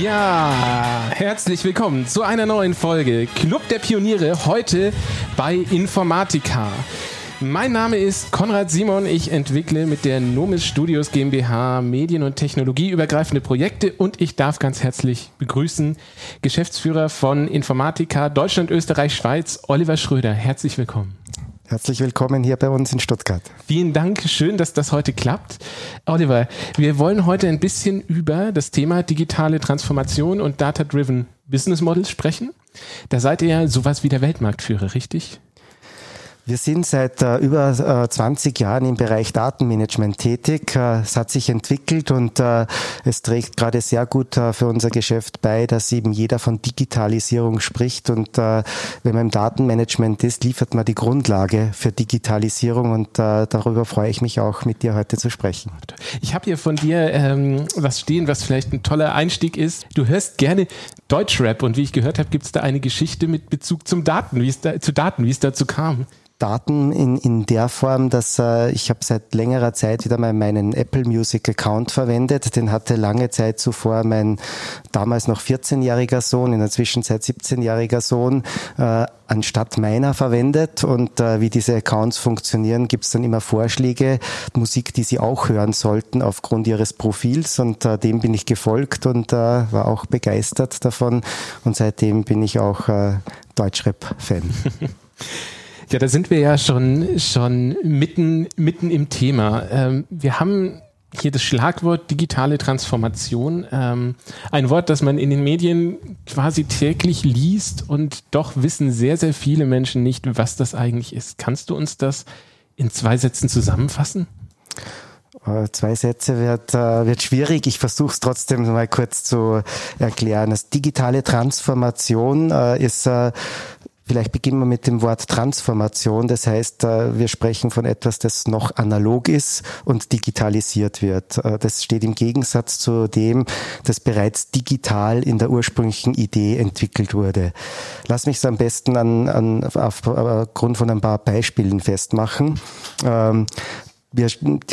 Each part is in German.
Ja, herzlich willkommen zu einer neuen Folge Club der Pioniere, heute bei Informatica. Mein Name ist Konrad Simon. Ich entwickle mit der Nomis Studios GmbH Medien- und Technologieübergreifende Projekte und ich darf ganz herzlich begrüßen Geschäftsführer von Informatica Deutschland, Österreich, Schweiz, Oliver Schröder. Herzlich willkommen. Herzlich willkommen hier bei uns in Stuttgart. Vielen Dank, schön, dass das heute klappt. Oliver, wir wollen heute ein bisschen über das Thema digitale Transformation und Data-Driven Business Models sprechen. Da seid ihr ja sowas wie der Weltmarktführer, richtig? Wir sind seit äh, über äh, 20 Jahren im Bereich Datenmanagement tätig. Äh, es hat sich entwickelt und äh, es trägt gerade sehr gut äh, für unser Geschäft bei, dass eben jeder von Digitalisierung spricht. Und äh, wenn man im Datenmanagement ist, liefert man die Grundlage für Digitalisierung und darüber freue ich mich auch, mit dir heute zu sprechen. Ich habe hier von dir ähm, was stehen, was vielleicht ein toller Einstieg ist. Du hörst gerne Deutschrap und wie ich gehört habe, gibt es da eine Geschichte mit Bezug zum Daten, wie es da, zu Daten, wie es dazu kam. Daten in, in der Form, dass äh, ich habe seit längerer Zeit wieder mal meinen Apple Music Account verwendet. Den hatte lange Zeit zuvor mein damals noch 14-jähriger Sohn, in der Zwischenzeit 17-jähriger Sohn, äh, anstatt meiner verwendet. Und äh, wie diese Accounts funktionieren, gibt es dann immer Vorschläge, Musik, die sie auch hören sollten aufgrund ihres Profils. Und äh, dem bin ich gefolgt und äh, war auch begeistert davon. Und seitdem bin ich auch äh, Deutschrap-Fan. Ja, da sind wir ja schon, schon mitten, mitten im Thema. Ähm, wir haben hier das Schlagwort digitale Transformation. Ähm, ein Wort, das man in den Medien quasi täglich liest und doch wissen sehr, sehr viele Menschen nicht, was das eigentlich ist. Kannst du uns das in zwei Sätzen zusammenfassen? Äh, zwei Sätze wird, äh, wird schwierig. Ich versuche es trotzdem mal kurz zu erklären. Das digitale Transformation äh, ist Vielleicht beginnen wir mit dem Wort Transformation. Das heißt, äh, wir sprechen von etwas, das noch analog ist und digitalisiert wird. Äh, das steht im Gegensatz zu dem, das bereits digital in der ursprünglichen Idee entwickelt wurde. Lass mich es am besten an, an, aufgrund von ein paar Beispielen festmachen. Wir,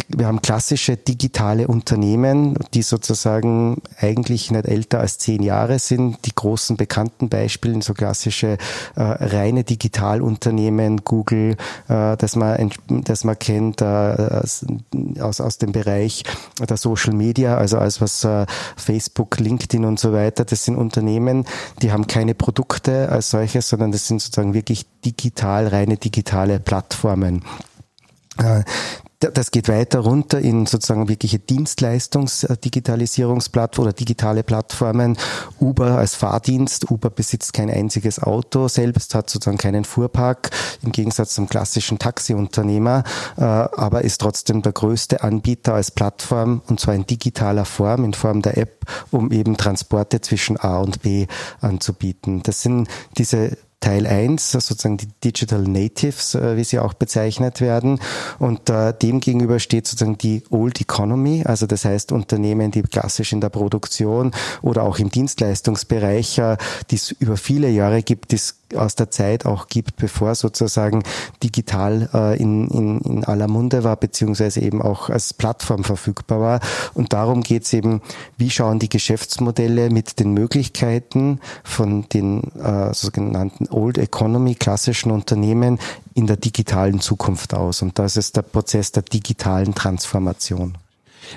wir haben klassische digitale Unternehmen, die sozusagen eigentlich nicht älter als zehn Jahre sind. Die großen bekannten Beispiele, so klassische äh, reine Digitalunternehmen, Google, äh, das man, das man kennt äh, aus, aus dem Bereich der Social Media, also als was äh, Facebook, LinkedIn und so weiter. Das sind Unternehmen, die haben keine Produkte als solches, sondern das sind sozusagen wirklich digital, reine digitale Plattformen. Äh, das geht weiter runter in sozusagen wirkliche Dienstleistungs-Digitalisierungsplattformen oder digitale Plattformen. Uber als Fahrdienst. Uber besitzt kein einziges Auto selbst, hat sozusagen keinen Fuhrpark im Gegensatz zum klassischen Taxiunternehmer, äh, aber ist trotzdem der größte Anbieter als Plattform und zwar in digitaler Form, in Form der App, um eben Transporte zwischen A und B anzubieten. Das sind diese Teil 1, sozusagen die Digital Natives, äh, wie sie auch bezeichnet werden. Und äh, dem gegenüber steht sozusagen die Old Economy, also das heißt Unternehmen, die klassisch in der Produktion oder auch im Dienstleistungsbereich, äh, die es über viele Jahre gibt, die es aus der Zeit auch gibt, bevor sozusagen digital äh, in, in, in aller Munde war, beziehungsweise eben auch als Plattform verfügbar war. Und darum geht es eben, wie schauen die Geschäftsmodelle mit den Möglichkeiten von den äh, sogenannten Old Economy, klassischen Unternehmen in der digitalen Zukunft aus. Und das ist der Prozess der digitalen Transformation.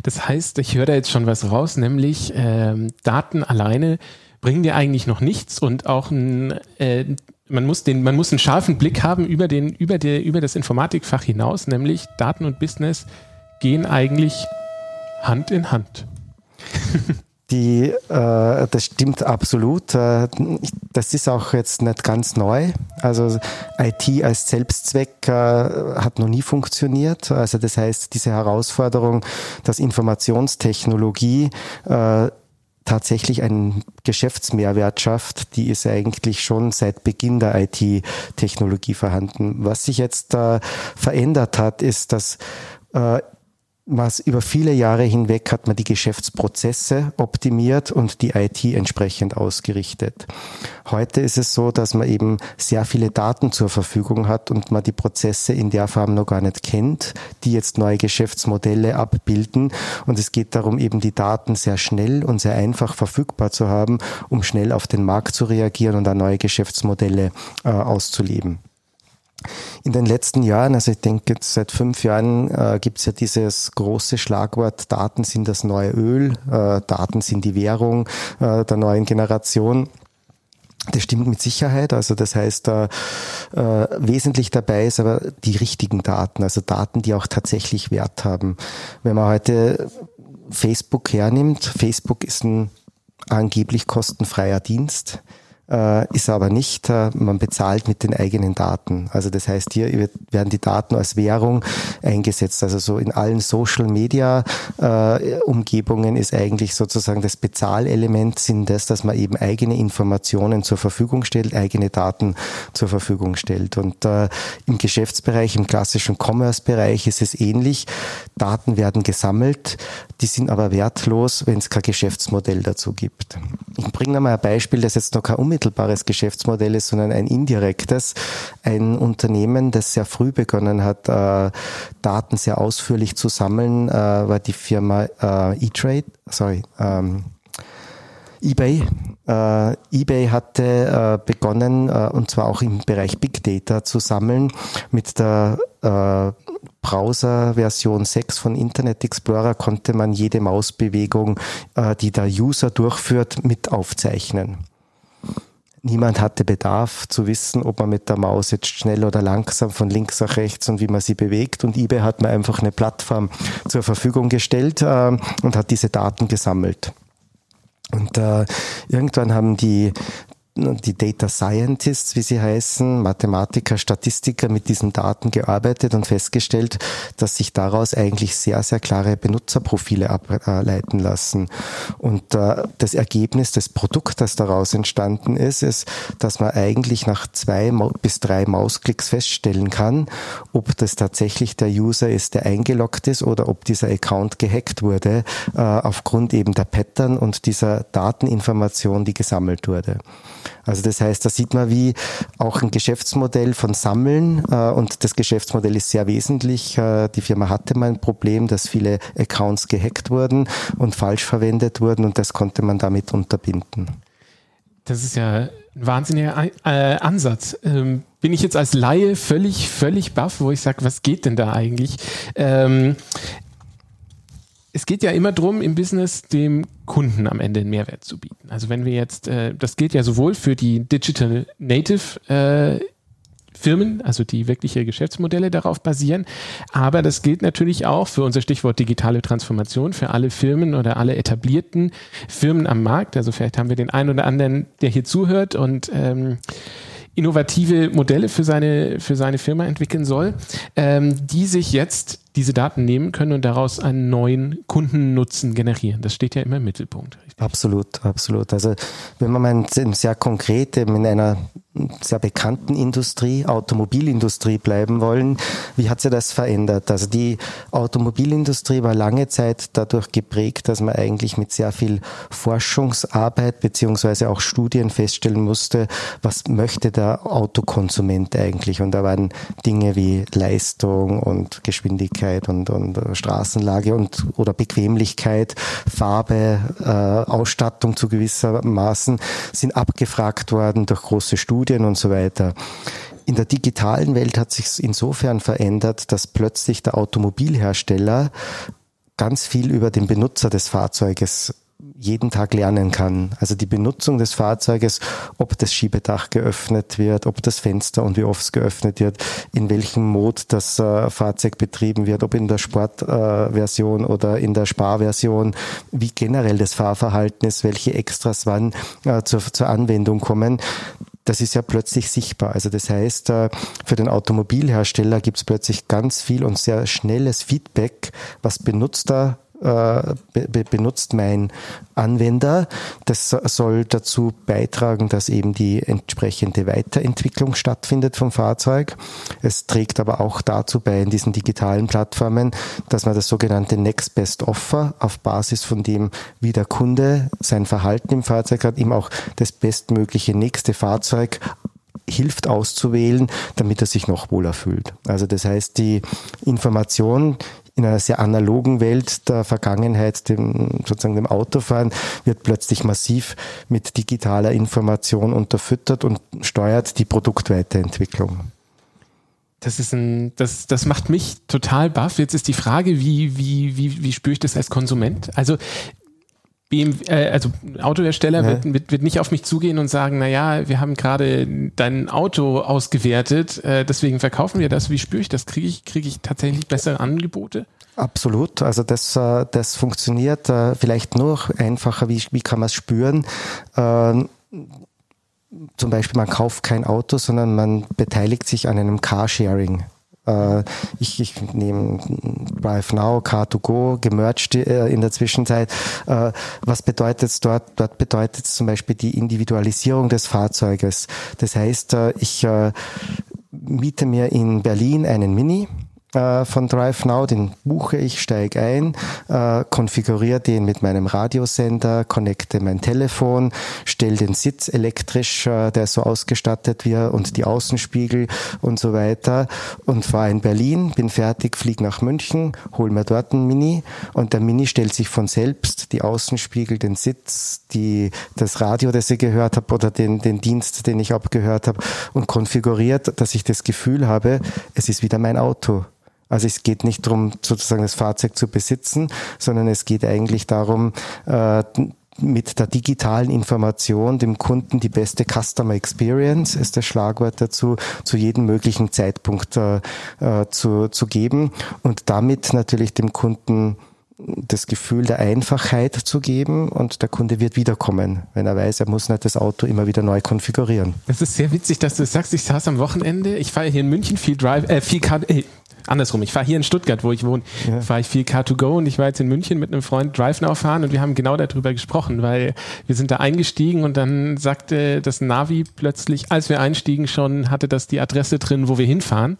Das heißt, ich höre da jetzt schon was raus, nämlich ähm, Daten alleine bringen dir eigentlich noch nichts und auch ein, äh, man muss den, man muss einen scharfen Blick haben über den, über der, über das Informatikfach hinaus, nämlich Daten und Business gehen eigentlich Hand in Hand. Die, äh, das stimmt absolut. Äh, das ist auch jetzt nicht ganz neu. Also IT als Selbstzweck äh, hat noch nie funktioniert. Also das heißt, diese Herausforderung, dass Informationstechnologie äh, tatsächlich einen Geschäftsmehrwert schafft, die ist eigentlich schon seit Beginn der IT-Technologie vorhanden. Was sich jetzt äh, verändert hat, ist, dass äh, was über viele Jahre hinweg hat man die Geschäftsprozesse optimiert und die IT entsprechend ausgerichtet. Heute ist es so, dass man eben sehr viele Daten zur Verfügung hat und man die Prozesse in der Form noch gar nicht kennt, die jetzt neue Geschäftsmodelle abbilden. Und es geht darum, eben die Daten sehr schnell und sehr einfach verfügbar zu haben, um schnell auf den Markt zu reagieren und da neue Geschäftsmodelle äh, auszuleben. In den letzten Jahren, also ich denke jetzt seit fünf Jahren, äh, gibt es ja dieses große Schlagwort, Daten sind das neue Öl, äh, Daten sind die Währung äh, der neuen Generation. Das stimmt mit Sicherheit. Also das heißt, äh, äh, wesentlich dabei ist aber die richtigen Daten, also Daten, die auch tatsächlich Wert haben. Wenn man heute Facebook hernimmt, Facebook ist ein angeblich kostenfreier Dienst ist aber nicht, äh, man bezahlt mit den eigenen Daten. Also das heißt, hier werden die Daten als Währung eingesetzt. Also so in allen Social Media äh, ist eigentlich sozusagen das Bezahlelement sind das, dass man eben eigene Informationen zur Verfügung stellt, eigene Daten zur Verfügung stellt. Und äh, im Geschäftsbereich, im klassischen Commerce-Bereich ist es ähnlich. Daten werden gesammelt, die sind aber wertlos, wenn es kein Geschäftsmodell dazu gibt. Ich bringe mal ein Beispiel, das jetzt noch kein unmittelbares Geschäftsmodell ist, sondern ein indirektes. Ein Unternehmen, das sehr früh begonnen hat, äh, Daten sehr ausführlich zu sammeln, äh, war die Firma äh, E-Trade, sorry, ähm, eBay. Äh, eBay hatte äh, begonnen, äh, und zwar auch im Bereich Big Data zu sammeln mit der äh, Browser-Version 6 von Internet Explorer konnte man jede Mausbewegung, äh, die der User durchführt, mit aufzeichnen. Niemand hatte Bedarf zu wissen, ob man mit der Maus jetzt schnell oder langsam von links nach rechts und wie man sie bewegt. Und eBay hat mir einfach eine Plattform zur Verfügung gestellt äh, und hat diese Daten gesammelt. Und äh, irgendwann haben die die Data Scientists, wie sie heißen, Mathematiker, Statistiker mit diesen Daten gearbeitet und festgestellt, dass sich daraus eigentlich sehr, sehr klare Benutzerprofile ableiten lassen. Und äh, das Ergebnis, das Produkt, das daraus entstanden ist, ist, dass man eigentlich nach zwei bis drei Mausklicks feststellen kann, ob das tatsächlich der User ist, der eingeloggt ist oder ob dieser Account gehackt wurde, äh, aufgrund eben der Pattern und dieser Dateninformation, die gesammelt wurde. Also das heißt, da sieht man, wie auch ein Geschäftsmodell von Sammeln äh, und das Geschäftsmodell ist sehr wesentlich. Äh, die Firma hatte mal ein Problem, dass viele Accounts gehackt wurden und falsch verwendet wurden und das konnte man damit unterbinden. Das ist ja ein wahnsinniger äh, Ansatz. Ähm, bin ich jetzt als Laie völlig, völlig baff, wo ich sage, was geht denn da eigentlich? Ähm, es geht ja immer darum, im Business dem Kunden am Ende einen Mehrwert zu bieten. Also wenn wir jetzt, äh, das gilt ja sowohl für die Digital Native äh, Firmen, also die wirkliche Geschäftsmodelle darauf basieren. Aber das gilt natürlich auch für unser Stichwort digitale Transformation, für alle Firmen oder alle etablierten Firmen am Markt. Also vielleicht haben wir den einen oder anderen, der hier zuhört und ähm, innovative Modelle für seine, für seine Firma entwickeln soll, ähm, die sich jetzt diese Daten nehmen können und daraus einen neuen Kundennutzen generieren. Das steht ja immer im Mittelpunkt. Richtig? Absolut, absolut. Also wenn man mal sehr konkret in einer sehr bekannten Industrie, Automobilindustrie bleiben wollen. Wie hat sich das verändert? Also die Automobilindustrie war lange Zeit dadurch geprägt, dass man eigentlich mit sehr viel Forschungsarbeit beziehungsweise auch Studien feststellen musste, was möchte der Autokonsument eigentlich? Und da waren Dinge wie Leistung und Geschwindigkeit und, und Straßenlage und oder Bequemlichkeit, Farbe, äh, Ausstattung zu gewissermaßen sind abgefragt worden durch große Studien Studien und so weiter. In der digitalen Welt hat sich insofern verändert, dass plötzlich der Automobilhersteller ganz viel über den Benutzer des Fahrzeuges jeden Tag lernen kann. Also die Benutzung des Fahrzeuges, ob das Schiebedach geöffnet wird, ob das Fenster und wie oft es geöffnet wird, in welchem Mod das äh, Fahrzeug betrieben wird, ob in der Sportversion äh, oder in der Sparversion, wie generell das Fahrverhalten ist, welche Extras wann äh, zur, zur Anwendung kommen das ist ja plötzlich sichtbar. Also das heißt, äh, für den Automobilhersteller gibt es plötzlich ganz viel und sehr schnelles Feedback, was benutzt er be benutzt mein Anwender. Das soll dazu beitragen, dass eben die entsprechende Weiterentwicklung stattfindet vom Fahrzeug. Es trägt aber auch dazu bei in diesen digitalen Plattformen, dass man das sogenannte Next Best Offer auf Basis von dem, wie der Kunde sein Verhalten im Fahrzeug hat, ihm auch das bestmögliche nächste Fahrzeug hilft auszuwählen, damit er sich noch wohler fühlt. Also das heißt, die Information in einer sehr analogen Welt der Vergangenheit, dem, sozusagen dem Autofahren, wird plötzlich massiv mit digitaler Information unterfüttert und steuert die Produktweiterentwicklung. Das ist ein, das, das macht mich total baff. Jetzt ist die Frage, wie, wie, wie, wie spüre ich das als Konsument? Also BMW, äh, also Autohersteller ja. wird, wird, wird nicht auf mich zugehen und sagen, na ja, wir haben gerade dein Auto ausgewertet, äh, deswegen verkaufen wir das. Wie spüre ich das? Kriege ich, kriege ich tatsächlich bessere Angebote? Absolut. Also das, äh, das funktioniert äh, vielleicht nur einfacher. Wie, wie kann man es spüren? Ähm, zum Beispiel, man kauft kein Auto, sondern man beteiligt sich an einem Carsharing. Äh, ich, ich nehme Drive Now, Car2Go, gemerged äh, in der Zwischenzeit. Äh, was bedeutet es dort? Dort bedeutet es zum Beispiel die Individualisierung des Fahrzeuges. Das heißt, ich miete mir in Berlin einen Mini äh, von DriveNow, den buche ich, steige ein, äh, konfiguriere den mit meinem Radiosender, connecte mein Telefon, stelle den Sitz elektrisch, äh, der so ausgestattet wird und die Außenspiegel und so weiter und fahre in Berlin, bin fertig, fliege nach München, hol mir dort ein Mini und der Mini stellt sich von selbst die Außenspiegel, den Sitz, die, das Radio, das ich gehört habe oder den, den Dienst, den ich abgehört habe und konfiguriert, dass ich das Gefühl habe, es ist wieder mein Auto. Also es geht nicht darum, sozusagen das Fahrzeug zu besitzen, sondern es geht eigentlich darum, äh, mit der digitalen Information dem Kunden die beste Customer Experience ist das Schlagwort dazu, zu jedem möglichen Zeitpunkt äh, äh zu, zu geben und damit natürlich dem Kunden das Gefühl der Einfachheit zu geben und der Kunde wird wiederkommen, wenn er weiß, er muss nicht das Auto immer wieder neu konfigurieren. Es ist sehr witzig, dass du sagst, ich saß am Wochenende, ich fahre hier in München viel Drive, äh, viel Car, äh, andersrum. Ich fahre hier in Stuttgart, wo ich wohne, ja. fahre ich viel Car2Go und ich war jetzt in München mit einem Freund Drive Now fahren und wir haben genau darüber gesprochen, weil wir sind da eingestiegen und dann sagte das Navi plötzlich, als wir einstiegen schon, hatte das die Adresse drin, wo wir hinfahren.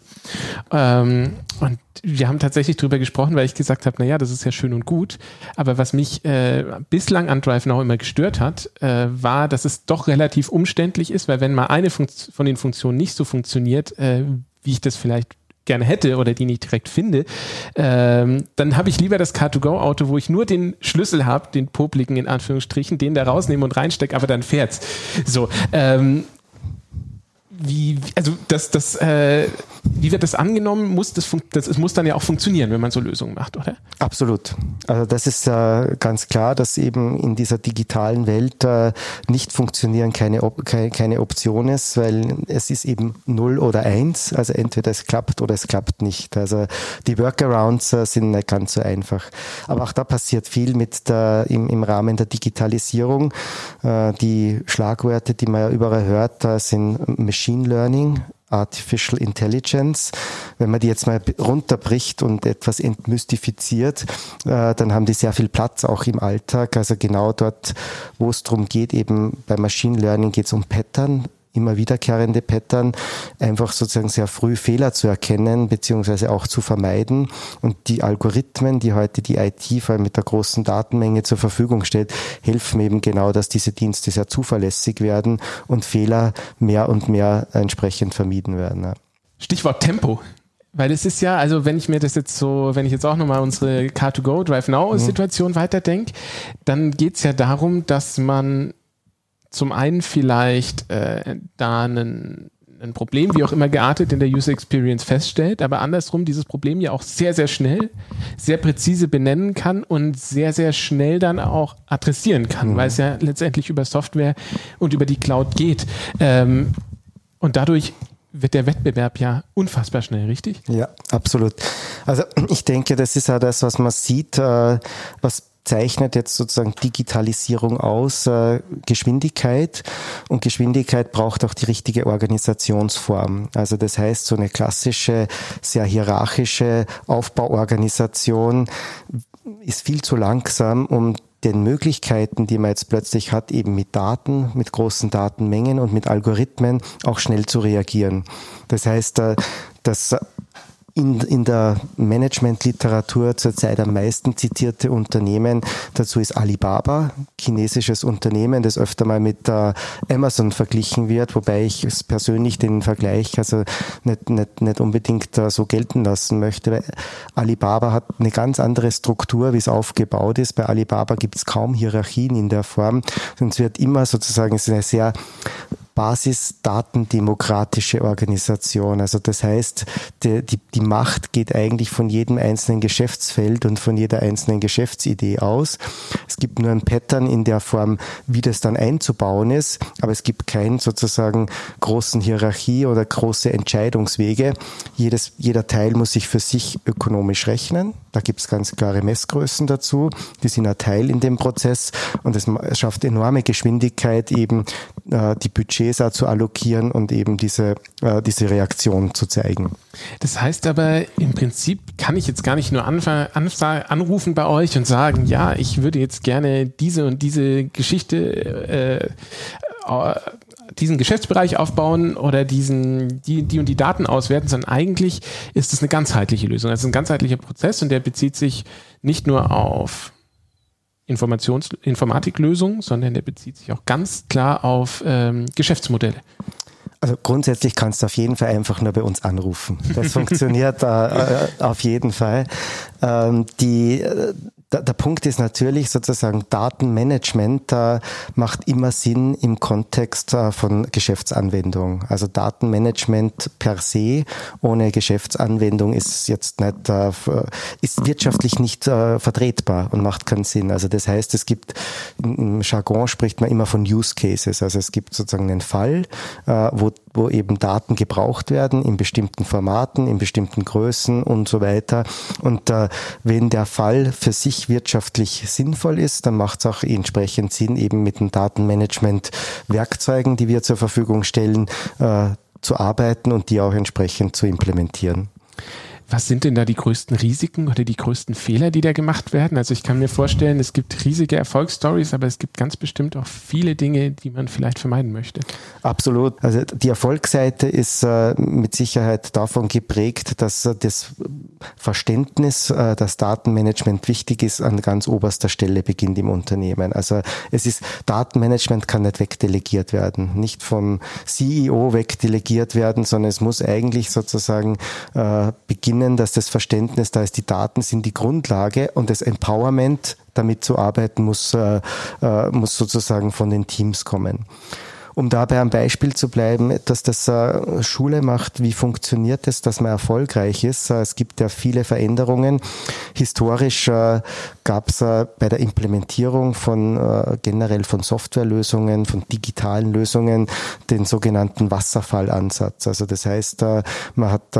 Ähm, und wir haben tatsächlich darüber gesprochen, weil ich gesagt habe, naja, das ist ja schön und gut. Aber was mich äh, bislang an Drive Now immer gestört hat, äh, war, dass es doch relativ umständlich ist, weil wenn mal eine Funkt von den Funktionen nicht so funktioniert, äh, wie ich das vielleicht gerne hätte oder die nicht direkt finde, ähm, dann habe ich lieber das Car2Go-Auto, wo ich nur den Schlüssel habe, den popligen in Anführungsstrichen, den da rausnehme und reinstecke, aber dann fährt's. So, ähm, wie, also das, das, äh, wie wird das angenommen? Muss das, das es muss dann ja auch funktionieren, wenn man so Lösungen macht, oder? Absolut. Also das ist äh, ganz klar, dass eben in dieser digitalen Welt äh, nicht funktionieren keine, Op keine, keine Option ist, weil es ist eben null oder eins. Also entweder es klappt oder es klappt nicht. Also die Workarounds äh, sind nicht ganz so einfach. Aber auch da passiert viel mit der, im, im Rahmen der Digitalisierung. Äh, die Schlagwörter, die man ja überall hört, da sind Machine Learning, Artificial Intelligence. Wenn man die jetzt mal runterbricht und etwas entmystifiziert, äh, dann haben die sehr viel Platz auch im Alltag. Also genau dort, wo es darum geht, eben bei Machine Learning geht es um Pattern, immer wiederkehrende Pattern, einfach sozusagen sehr früh Fehler zu erkennen, beziehungsweise auch zu vermeiden. Und die Algorithmen, die heute die IT vor allem mit der großen Datenmenge zur Verfügung stellt, helfen eben genau, dass diese Dienste sehr zuverlässig werden und Fehler mehr und mehr entsprechend vermieden werden. Ja. Stichwort Tempo. Weil es ist ja, also wenn ich mir das jetzt so, wenn ich jetzt auch nochmal unsere Car2Go, Drive Now Situation mhm. weiterdenke, dann geht's ja darum, dass man zum einen vielleicht äh, da einen ein Problem, wie auch immer geartet in der User Experience feststellt, aber andersrum dieses Problem ja auch sehr, sehr schnell, sehr präzise benennen kann und sehr, sehr schnell dann auch adressieren kann, mhm. weil es ja letztendlich über Software und über die Cloud geht. Ähm, und dadurch wird der Wettbewerb ja unfassbar schnell, richtig? Ja, absolut. Also ich denke, das ist ja das, was man sieht, äh, was zeichnet jetzt sozusagen Digitalisierung aus, äh, Geschwindigkeit und Geschwindigkeit braucht auch die richtige Organisationsform. Also das heißt, so eine klassische, sehr hierarchische Aufbauorganisation ist viel zu langsam, um den Möglichkeiten, die man jetzt plötzlich hat, eben mit Daten, mit großen Datenmengen und mit Algorithmen auch schnell zu reagieren. Das heißt, äh, dass in, in der Managementliteratur zurzeit am meisten zitierte Unternehmen dazu ist Alibaba, chinesisches Unternehmen, das öfter mal mit äh, Amazon verglichen wird, wobei ich es persönlich den Vergleich also nicht, nicht, nicht unbedingt äh, so gelten lassen möchte, weil Alibaba hat eine ganz andere Struktur, wie es aufgebaut ist. Bei Alibaba gibt es kaum Hierarchien in der Form, sondern es wird immer sozusagen, eine sehr basisdatendemokratische Organisation. Also das heißt, die, die, die Macht geht eigentlich von jedem einzelnen Geschäftsfeld und von jeder einzelnen Geschäftsidee aus. Es gibt nur ein Pattern in der Form, wie das dann einzubauen ist, aber es gibt keinen sozusagen großen Hierarchie oder große Entscheidungswege. Jedes, jeder Teil muss sich für sich ökonomisch rechnen. Da gibt es ganz klare Messgrößen dazu. Die sind ein Teil in dem Prozess und es schafft enorme Geschwindigkeit, eben äh, die Budgets zu allokieren und eben diese, äh, diese Reaktion zu zeigen. Das heißt aber, im Prinzip kann ich jetzt gar nicht nur anrufen bei euch und sagen, ja, ich würde jetzt gerne diese und diese Geschichte äh, diesen Geschäftsbereich aufbauen oder diesen, die, die und die Daten auswerten, sondern eigentlich ist es eine ganzheitliche Lösung. Also ein ganzheitlicher Prozess und der bezieht sich nicht nur auf Informations Informatiklösungen, sondern der bezieht sich auch ganz klar auf ähm, Geschäftsmodelle. Also grundsätzlich kannst du auf jeden Fall einfach nur bei uns anrufen. Das funktioniert äh, äh, auf jeden Fall. Ähm, die, äh, der, Punkt ist natürlich sozusagen Datenmanagement äh, macht immer Sinn im Kontext äh, von Geschäftsanwendung. Also Datenmanagement per se ohne Geschäftsanwendung ist jetzt nicht äh, ist wirtschaftlich nicht äh, vertretbar und macht keinen Sinn. Also das heißt, es gibt im Jargon spricht man immer von Use Cases. Also es gibt sozusagen einen Fall, äh, wo wo eben Daten gebraucht werden in bestimmten Formaten, in bestimmten Größen und so weiter. Und äh, wenn der Fall für sich wirtschaftlich sinnvoll ist, dann macht es auch entsprechend Sinn, eben mit den Datenmanagement-Werkzeugen, die wir zur Verfügung stellen, äh, zu arbeiten und die auch entsprechend zu implementieren. Was sind denn da die größten Risiken oder die größten Fehler, die da gemacht werden? Also ich kann mir vorstellen, es gibt riesige Erfolgsstories, aber es gibt ganz bestimmt auch viele Dinge, die man vielleicht vermeiden möchte. Absolut. Also die Erfolgsseite ist äh, mit Sicherheit davon geprägt, dass äh, das Verständnis, äh, dass Datenmanagement wichtig ist, an ganz oberster Stelle beginnt im Unternehmen. Also es ist Datenmanagement kann nicht wegdelegiert werden, nicht vom CEO wegdelegiert werden, sondern es muss eigentlich sozusagen äh, beginnen erkennen, dass das Verständnis da ist, die Daten sind die Grundlage und das Empowerment, damit zu arbeiten, muss, äh, äh, muss sozusagen von den Teams kommen. Um dabei am Beispiel zu bleiben, dass das äh, Schule macht, wie funktioniert es, dass man erfolgreich ist. Äh, es gibt ja viele Veränderungen. Historisch gab es bei der Implementierung von generell von Softwarelösungen, von digitalen Lösungen den sogenannten Wasserfallansatz. Also das heißt, man hat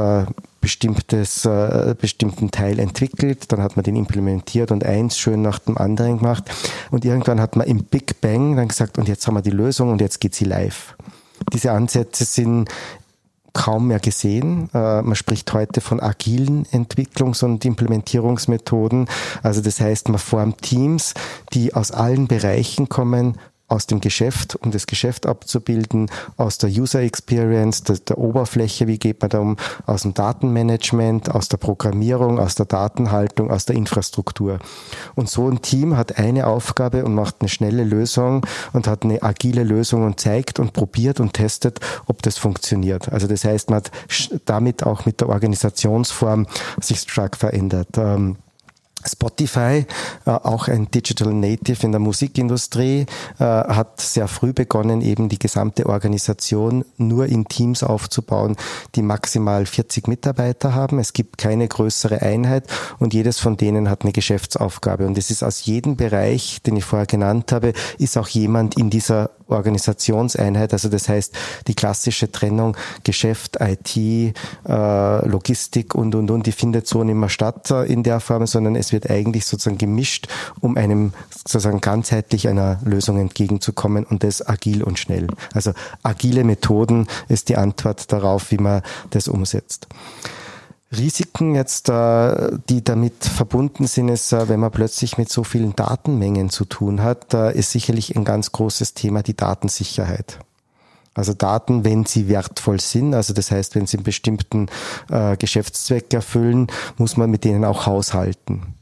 bestimmtes, äh, bestimmten Teil entwickelt, dann hat man den implementiert und eins schön nach dem anderen gemacht. Und irgendwann hat man im Big Bang dann gesagt, und jetzt haben wir die Lösung und jetzt geht sie live. Diese Ansätze sind kaum mehr gesehen. Äh, man spricht heute von agilen Entwicklungs- und Implementierungsmethoden. Also das heißt, man formt Teams, die aus allen Bereichen kommen, aus dem Geschäft, um das Geschäft abzubilden, aus der User Experience, der, der, Oberfläche, wie geht man da um, aus dem Datenmanagement, aus der Programmierung, aus der Datenhaltung, aus der Infrastruktur. Und so ein Team hat eine Aufgabe und macht eine schnelle Lösung und hat eine agile Lösung und zeigt und probiert und testet, ob das funktioniert. Also das heißt, man hat damit auch mit der Organisationsform sich stark verändert. Ähm, Spotify, äh, auch ein Digital Native in der Musikindustrie, äh, hat sehr früh begonnen, eben die gesamte Organisation nur in Teams aufzubauen, die maximal 40 Mitarbeiter haben. Es gibt keine größere Einheit und jedes von denen hat eine Geschäftsaufgabe. Und es ist aus jedem Bereich, den ich vorher genannt habe, ist auch jemand in dieser Organisationseinheit. Also das heißt, die klassische Trennung Geschäft, IT, äh, Logistik und, und, und, die findet so nicht mehr statt in der Form, sondern es wird eigentlich sozusagen gemischt, um einem sozusagen ganzheitlich einer Lösung entgegenzukommen und das agil und schnell. Also agile Methoden ist die Antwort darauf, wie man das umsetzt. Risiken jetzt, äh, die damit verbunden sind, ist, äh, wenn man plötzlich mit so vielen Datenmengen zu tun hat, ist sicherlich ein ganz großes Thema die Datensicherheit. Also Daten, wenn sie wertvoll sind, also das heißt, wenn sie einen bestimmten äh, Geschäftszweck erfüllen, muss man mit denen auch haushalten.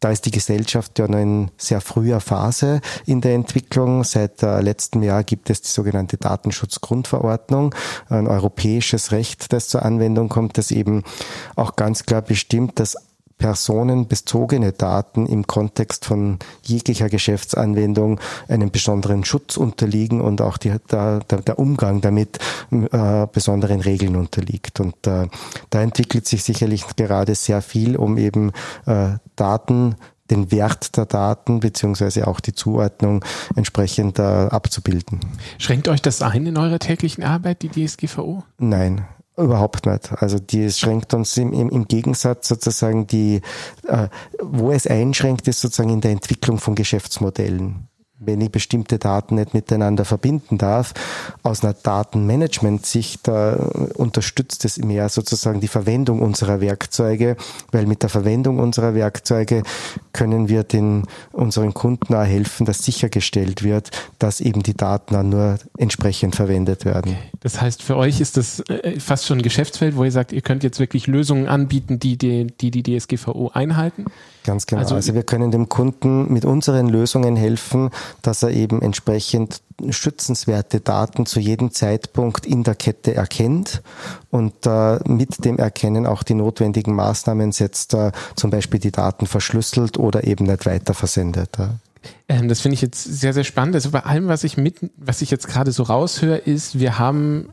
Da ist die Gesellschaft ja noch in sehr früher Phase in der Entwicklung. Seit äh, letztem Jahr gibt es die sogenannte Datenschutzgrundverordnung, ein europäisches Recht, das zur Anwendung kommt, das eben auch ganz klar bestimmt, dass personenbezogene Daten im Kontext von jeglicher Geschäftsanwendung einem besonderen Schutz unterliegen und auch die, der, der Umgang damit äh, besonderen Regeln unterliegt. Und äh, da entwickelt sich sicherlich gerade sehr viel, um eben äh, Daten den Wert der Daten beziehungsweise auch die Zuordnung entsprechend äh, abzubilden. Schränkt euch das ein in eurer täglichen Arbeit, die DSGVO? Nein, Überhaupt nicht. Also die schränkt uns im, im, im Gegensatz sozusagen die, äh, wo es einschränkt, ist sozusagen in der Entwicklung von Geschäftsmodellen wenn ich bestimmte Daten nicht miteinander verbinden darf. Aus einer Datenmanagement-Sicht äh, unterstützt es mehr sozusagen die Verwendung unserer Werkzeuge, weil mit der Verwendung unserer Werkzeuge können wir den unseren Kunden auch helfen, dass sichergestellt wird, dass eben die Daten auch nur entsprechend verwendet werden. Das heißt, für euch ist das äh, fast schon ein Geschäftsfeld, wo ihr sagt, ihr könnt jetzt wirklich Lösungen anbieten, die die, die, die DSGVO einhalten? Ganz genau. Also, also wir können dem Kunden mit unseren Lösungen helfen, dass er eben entsprechend schützenswerte Daten zu jedem Zeitpunkt in der Kette erkennt und äh, mit dem Erkennen auch die notwendigen Maßnahmen setzt, äh, zum Beispiel die Daten verschlüsselt oder eben nicht weiter versendet. Ja. Ähm, das finde ich jetzt sehr, sehr spannend. Also bei allem, was ich mit, was ich jetzt gerade so raushöre, ist, wir haben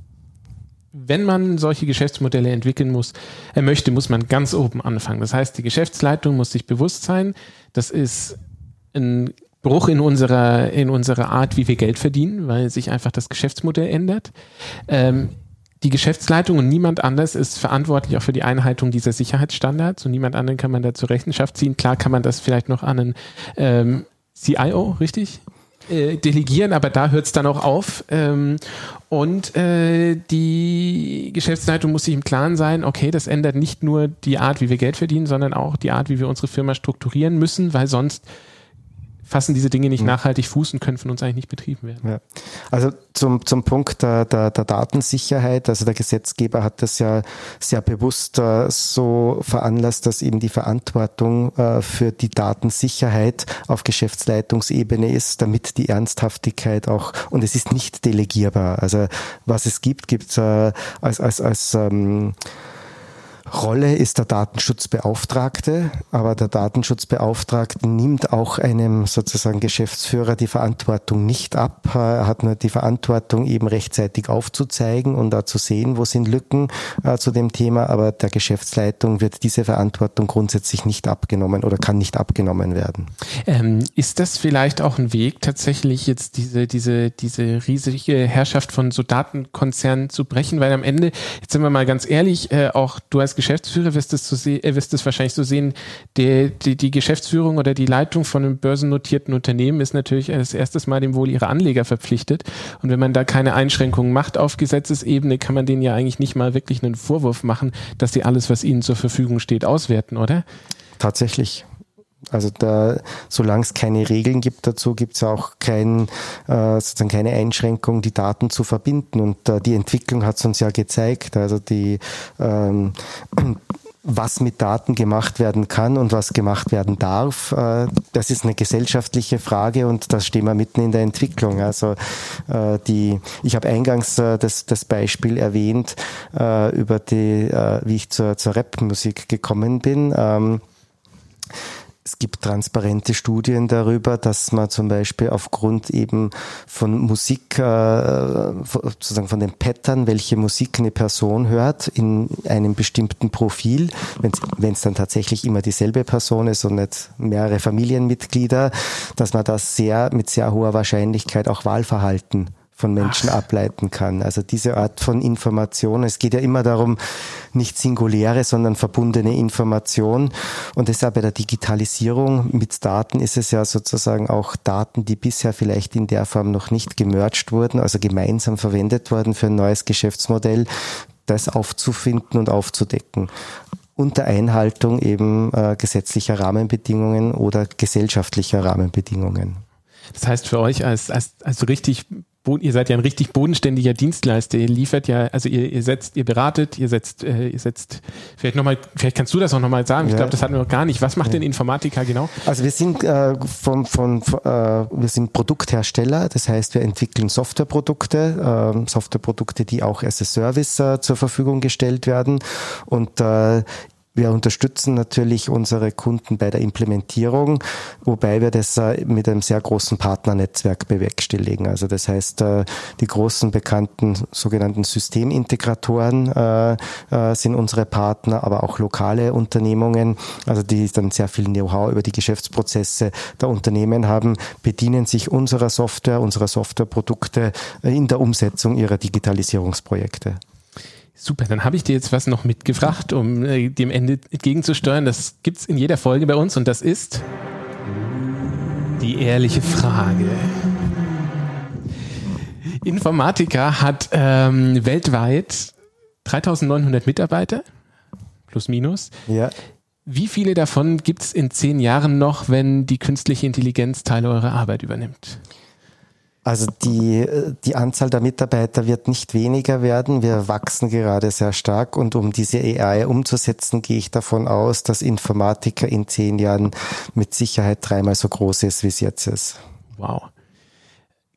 wenn man solche Geschäftsmodelle entwickeln muss, er möchte, muss man ganz oben anfangen. Das heißt, die Geschäftsleitung muss sich bewusst sein, das ist ein Bruch in unserer, in unserer Art, wie wir Geld verdienen, weil sich einfach das Geschäftsmodell ändert. Ähm, die Geschäftsleitung und niemand anders ist verantwortlich auch für die Einhaltung dieser Sicherheitsstandards und niemand anderen kann man da zur Rechenschaft ziehen. Klar kann man das vielleicht noch an einen ähm, CIO, richtig? Äh, delegieren, aber da hört es dann auch auf. Ähm, und äh, die Geschäftsleitung muss sich im Klaren sein, okay, das ändert nicht nur die Art, wie wir Geld verdienen, sondern auch die Art, wie wir unsere Firma strukturieren müssen, weil sonst fassen diese Dinge nicht mhm. nachhaltig Fuß und können von uns eigentlich nicht betrieben werden. Ja. Also zum, zum Punkt der, der, der Datensicherheit, also der Gesetzgeber hat das ja sehr bewusst äh, so veranlasst, dass eben die Verantwortung äh, für die Datensicherheit auf Geschäftsleitungsebene ist, damit die Ernsthaftigkeit auch, und es ist nicht delegierbar. Also was es gibt, gibt es äh, als, als, als ähm, Rolle ist der Datenschutzbeauftragte, aber der Datenschutzbeauftragte nimmt auch einem sozusagen Geschäftsführer die Verantwortung nicht ab. Er hat nur die Verantwortung, eben rechtzeitig aufzuzeigen und da zu sehen, wo sind Lücken äh, zu dem Thema, aber der Geschäftsleitung wird diese Verantwortung grundsätzlich nicht abgenommen oder kann nicht abgenommen werden. Ähm, ist das vielleicht auch ein Weg, tatsächlich jetzt diese, diese, diese riesige Herrschaft von so Datenkonzernen zu brechen? Weil am Ende, jetzt sind wir mal ganz ehrlich, äh, auch du als Geschäftsführer wirst es, so äh, wirst es wahrscheinlich so sehen, die, die, die Geschäftsführung oder die Leitung von einem börsennotierten Unternehmen ist natürlich das erste Mal dem Wohl ihrer Anleger verpflichtet. Und wenn man da keine Einschränkungen macht auf Gesetzesebene, kann man denen ja eigentlich nicht mal wirklich einen Vorwurf machen, dass sie alles, was ihnen zur Verfügung steht, auswerten, oder? Tatsächlich. Also da, solange es keine Regeln gibt dazu, gibt es auch kein, äh, sozusagen keine Einschränkung, die Daten zu verbinden. Und äh, die Entwicklung hat es uns ja gezeigt. Also die ähm, was mit Daten gemacht werden kann und was gemacht werden darf, äh, das ist eine gesellschaftliche Frage und da stehen wir mitten in der Entwicklung. Also die, ich habe eingangs das, das Beispiel erwähnt über die, wie ich zur, zur Rap-Musik gekommen bin. Es gibt transparente Studien darüber, dass man zum Beispiel aufgrund eben von Musik, äh, sozusagen von den Pattern, welche Musik eine Person hört, in einem bestimmten Profil, wenn es dann tatsächlich immer dieselbe Person ist und nicht mehrere Familienmitglieder, dass man das sehr mit sehr hoher Wahrscheinlichkeit auch Wahlverhalten von Menschen Ach. ableiten kann. Also diese Art von Information. Es geht ja immer darum, nicht singuläre, sondern verbundene Information. Und deshalb bei der Digitalisierung mit Daten ist es ja sozusagen auch Daten, die bisher vielleicht in der Form noch nicht gemerged wurden, also gemeinsam verwendet worden für ein neues Geschäftsmodell, das aufzufinden und aufzudecken. unter Einhaltung eben äh, gesetzlicher Rahmenbedingungen oder gesellschaftlicher Rahmenbedingungen. Das heißt für euch als, als, als richtig ihr seid ja ein richtig bodenständiger Dienstleister. Ihr liefert ja, also ihr, ihr setzt, ihr beratet, ihr setzt, äh, ihr setzt, vielleicht nochmal, vielleicht kannst du das auch nochmal sagen. Ja. Ich glaube, das hatten wir noch gar nicht. Was macht ja. denn Informatiker genau? Also wir sind äh, von, von, äh, wir sind Produkthersteller, das heißt, wir entwickeln Softwareprodukte, äh, Softwareprodukte, die auch as a Service äh, zur Verfügung gestellt werden. Und äh, wir unterstützen natürlich unsere Kunden bei der Implementierung, wobei wir das äh, mit einem sehr großen Partnernetzwerk bewerkstelligen. Also das heißt, äh, die großen bekannten sogenannten Systemintegratoren äh, sind unsere Partner, aber auch lokale Unternehmungen, also die dann sehr viel Know-how über die Geschäftsprozesse der Unternehmen haben, bedienen sich unserer Software, unserer Softwareprodukte in der Umsetzung ihrer Digitalisierungsprojekte. Super, dann habe ich dir jetzt was noch mitgebracht, um äh, dem Ende entgegenzusteuern. Das gibt's in jeder Folge bei uns und das ist die ehrliche Frage. Informatiker hat ähm, weltweit 3900 Mitarbeiter, plus minus. Ja. Wie viele davon gibt's in zehn Jahren noch, wenn die künstliche Intelligenz Teile eurer Arbeit übernimmt? Also die, die Anzahl der Mitarbeiter wird nicht weniger werden. Wir wachsen gerade sehr stark und um diese AI umzusetzen, gehe ich davon aus, dass Informatiker in zehn Jahren mit Sicherheit dreimal so groß ist, wie es jetzt ist. Wow.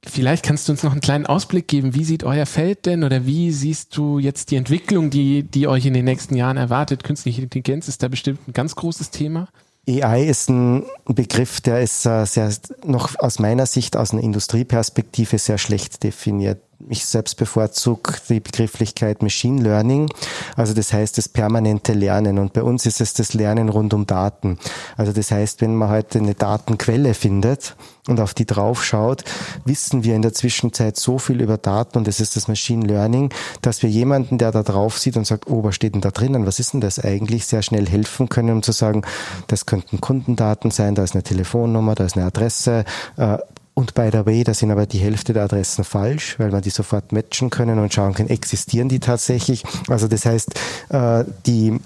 Vielleicht kannst du uns noch einen kleinen Ausblick geben. Wie sieht euer Feld denn oder wie siehst du jetzt die Entwicklung, die, die euch in den nächsten Jahren erwartet? Künstliche Intelligenz ist da bestimmt ein ganz großes Thema. AI ist ein Begriff, der ist äh, sehr, noch aus meiner Sicht, aus einer Industrieperspektive sehr schlecht definiert ich selbst bevorzuge die Begrifflichkeit Machine Learning, also das heißt das permanente Lernen. Und bei uns ist es das Lernen rund um Daten. Also das heißt, wenn man heute eine Datenquelle findet und auf die draufschaut, wissen wir in der Zwischenzeit so viel über Daten und das ist das Machine Learning, dass wir jemanden, der da drauf sieht und sagt, oh, was steht denn da drinnen? Was ist denn das eigentlich? Sehr schnell helfen können, um zu sagen, das könnten Kundendaten sein, da ist eine Telefonnummer, da ist eine Adresse, äh, und by the way, da sind aber die Hälfte der Adressen falsch, weil man die sofort matchen können und schauen kann, existieren die tatsächlich. Also das heißt, äh, die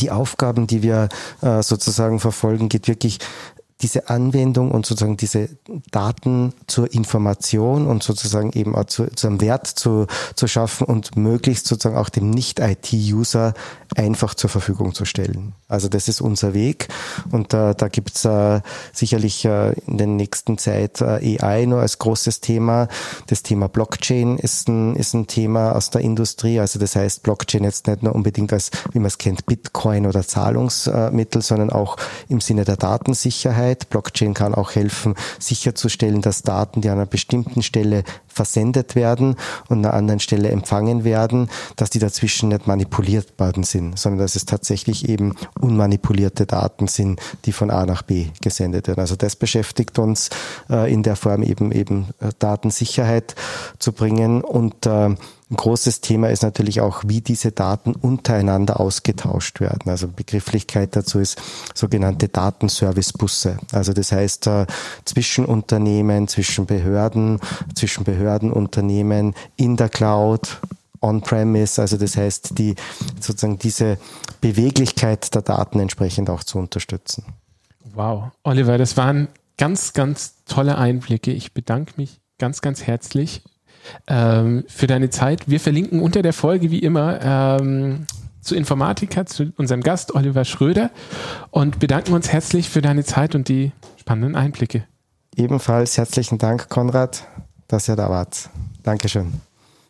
die Aufgaben, die wir äh, sozusagen verfolgen, geht wirklich diese Anwendung und sozusagen diese Daten zur Information und sozusagen eben auch zu, zu einem Wert zu, zu schaffen und möglichst sozusagen auch dem Nicht-IT-User einfach zur Verfügung zu stellen. Also das ist unser Weg und äh, da gibt's äh, sicherlich äh, in der nächsten Zeit äh, AI nur als großes Thema. Das Thema Blockchain ist ein, ist ein Thema aus der Industrie. Also das heißt Blockchain jetzt nicht nur unbedingt als, wie man es kennt, Bitcoin oder Zahlungsmittel, sondern auch im Sinne der Datensicherheit Sicherheit. Blockchain kann auch helfen, sicherzustellen, dass Daten, die an einer bestimmten Stelle versendet werden und an einer anderen Stelle empfangen werden, dass die dazwischen nicht manipuliert worden sind, sondern dass es tatsächlich eben unmanipulierte Daten sind, die von A nach B gesendet werden. Also das beschäftigt uns äh, in der Form eben eben äh, Datensicherheit zu bringen und äh, ein großes Thema ist natürlich auch, wie diese Daten untereinander ausgetauscht werden. Also Begrifflichkeit dazu ist sogenannte Datenservicebusse. Also das heißt, äh, zwischen Unternehmen, zwischen Behörden, zwischen Behördenunternehmen in der Cloud, on-premise, also das heißt, die sozusagen diese Beweglichkeit der Daten entsprechend auch zu unterstützen. Wow, Oliver, das waren ganz, ganz tolle Einblicke. Ich bedanke mich ganz, ganz herzlich ähm, für deine Zeit. Wir verlinken unter der Folge wie immer ähm, zu Informatiker, zu unserem Gast Oliver Schröder und bedanken uns herzlich für deine Zeit und die spannenden Einblicke. Ebenfalls herzlichen Dank, Konrad, dass ihr da wart. Dankeschön.